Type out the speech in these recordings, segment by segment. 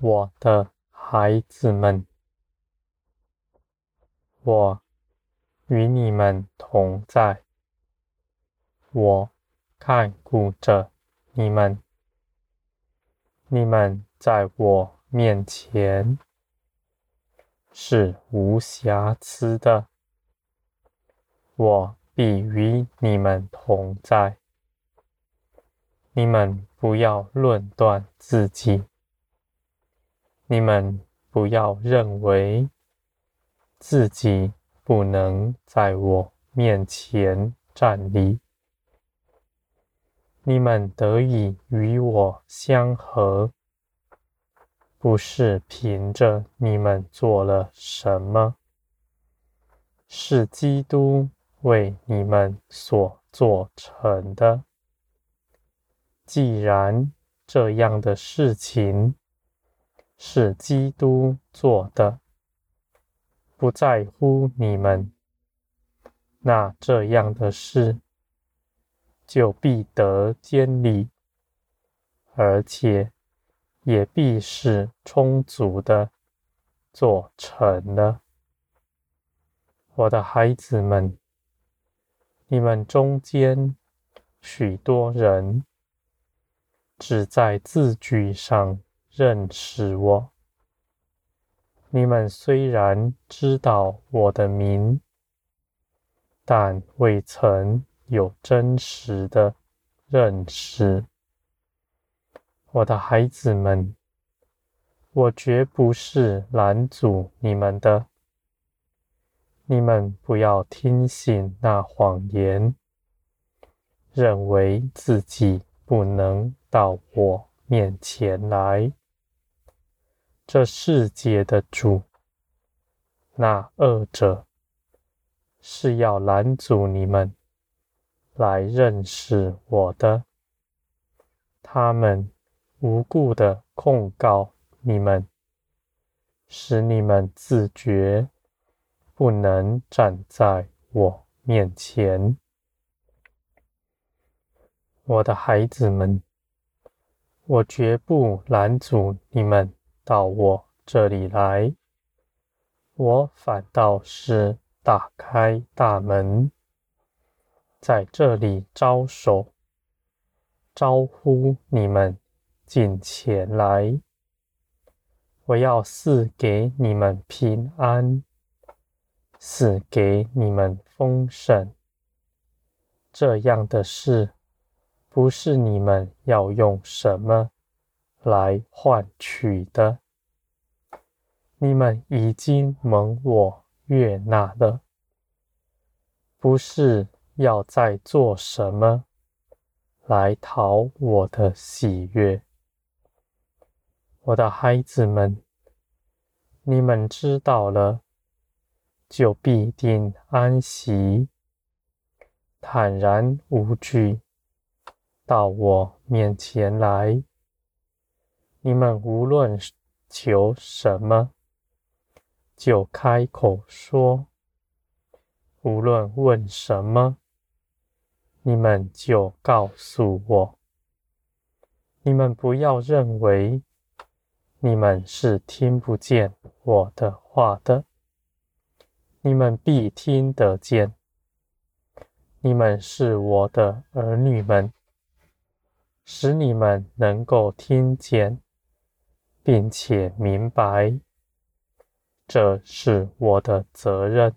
我的孩子们，我与你们同在，我看顾着你们，你们在我面前是无瑕疵的，我必与你们同在。你们不要论断自己。你们不要认为自己不能在我面前站立。你们得以与我相合，不是凭着你们做了什么，是基督为你们所做成的。既然这样的事情，是基督做的，不在乎你们，那这样的事就必得监理，而且也必是充足的做成了。我的孩子们，你们中间许多人只在字句上。认识我，你们虽然知道我的名，但未曾有真实的认识。我的孩子们，我绝不是拦阻你们的。你们不要听信那谎言，认为自己不能到我面前来。这世界的主，那恶者，是要拦阻你们来认识我的。他们无故的控告你们，使你们自觉不能站在我面前。我的孩子们，我绝不拦阻你们。到我这里来，我反倒是打开大门，在这里招手，招呼你们进前来。我要赐给你们平安，赐给你们丰盛。这样的事，不是你们要用什么来换取的，你们已经蒙我悦纳了，不是要再做什么来讨我的喜悦。我的孩子们，你们知道了，就必定安息，坦然无惧，到我面前来。你们无论求什么，就开口说；无论问什么，你们就告诉我。你们不要认为你们是听不见我的话的，你们必听得见。你们是我的儿女们，使你们能够听见。并且明白，这是我的责任，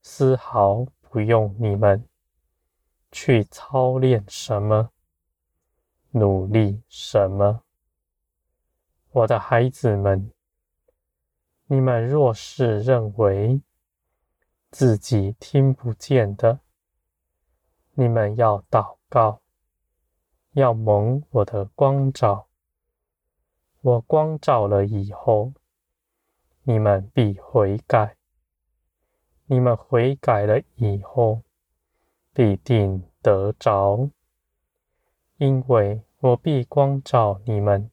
丝毫不用你们去操练什么，努力什么。我的孩子们，你们若是认为自己听不见的，你们要祷告，要蒙我的光照。我光照了以后，你们必悔改。你们悔改了以后，必定得着，因为我必光照你们。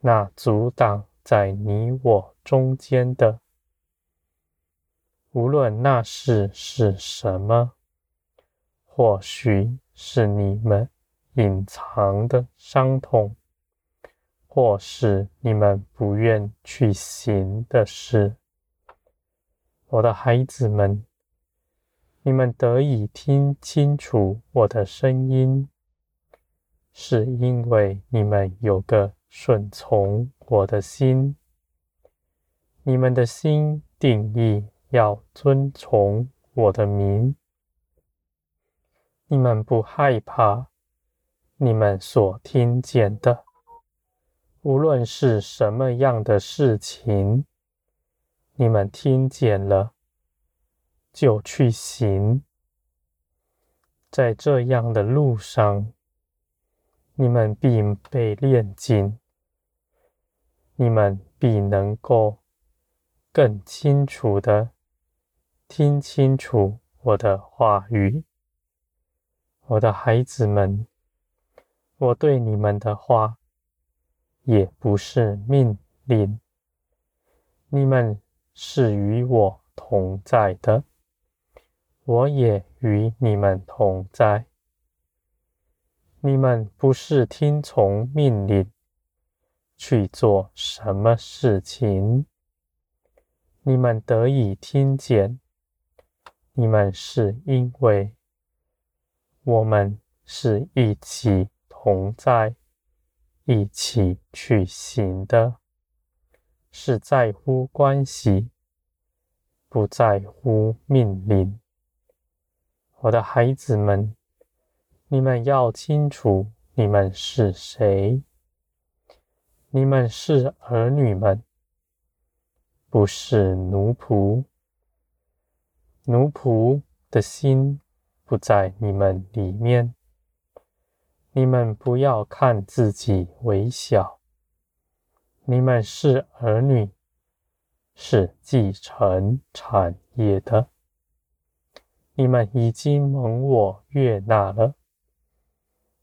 那阻挡在你我中间的，无论那事是什么，或许是你们隐藏的伤痛。或是你们不愿去行的事。我的孩子们，你们得以听清楚我的声音，是因为你们有个顺从我的心。你们的心定义要遵从我的名，你们不害怕你们所听见的，无论是什么样的事情，你们听见了就去行，在这样的路上。你们必被炼净，你们必能够更清楚地听清楚我的话语，我的孩子们，我对你们的话也不是命令，你们是与我同在的，我也与你们同在。你们不是听从命令去做什么事情，你们得以听见，你们是因为我们是一起同在，一起去行的，是在乎关系，不在乎命令。我的孩子们。你们要清楚，你们是谁？你们是儿女们，不是奴仆。奴仆的心不在你们里面。你们不要看自己为小。你们是儿女，是继承产业的。你们已经蒙我悦纳了。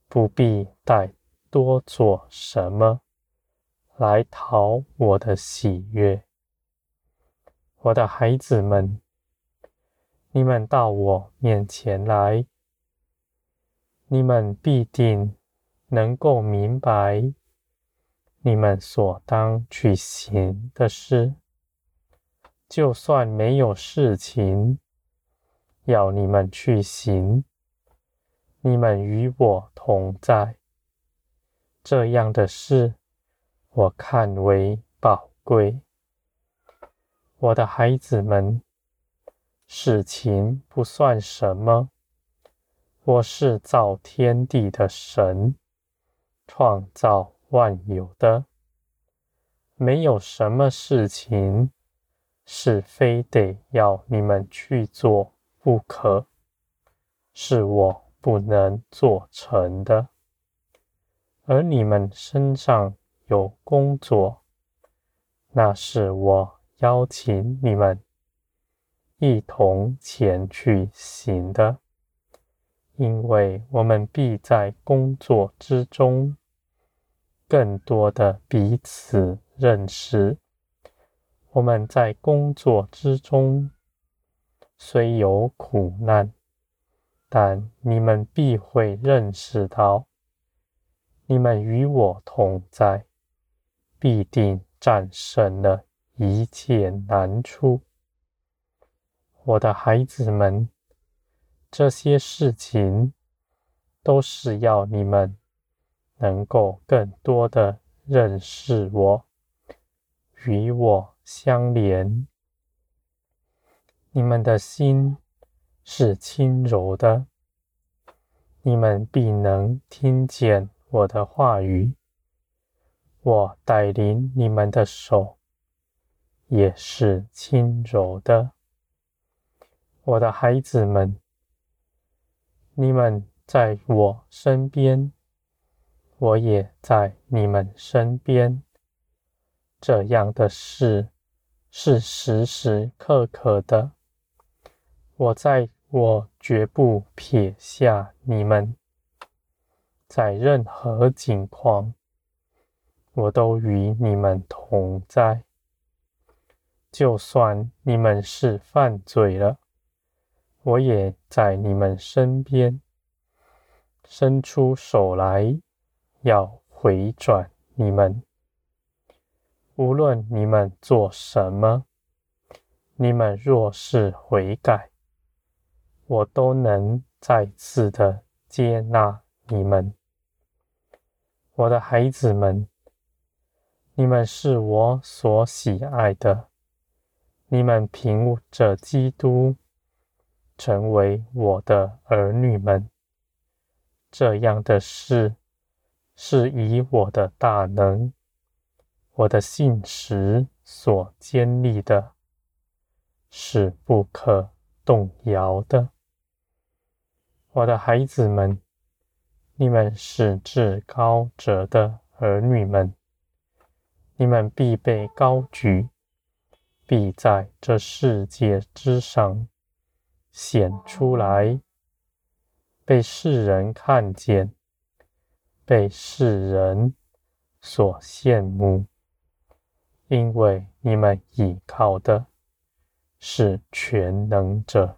不必再多做什么来讨我的喜悦，我的孩子们，你们到我面前来，你们必定能够明白你们所当去行的事。就算没有事情要你们去行。你们与我同在，这样的事我看为宝贵。我的孩子们，事情不算什么。我是造天地的神，创造万有的，没有什么事情是非得要你们去做不可。是我。不能做成的，而你们身上有工作，那是我邀请你们一同前去行的，因为我们必在工作之中更多的彼此认识。我们在工作之中虽有苦难。但你们必会认识到，你们与我同在，必定战胜了一切难处。我的孩子们，这些事情都是要你们能够更多的认识我，与我相连。你们的心。是轻柔的，你们必能听见我的话语。我带领你们的手也是轻柔的，我的孩子们，你们在我身边，我也在你们身边。这样的事是时时刻刻的。我在，我绝不撇下你们，在任何境况，我都与你们同在。就算你们是犯罪了，我也在你们身边，伸出手来，要回转你们。无论你们做什么，你们若是悔改，我都能再次的接纳你们。我的孩子们，你们是我所喜爱的，你们凭着基督成为我的儿女们。这样的事是以我的大能。我的信实所建立的，是不可动摇的。我的孩子们，你们是至高者的儿女们，你们必被高举，必在这世界之上显出来，被世人看见，被世人所羡慕。因为你们依靠的是全能者。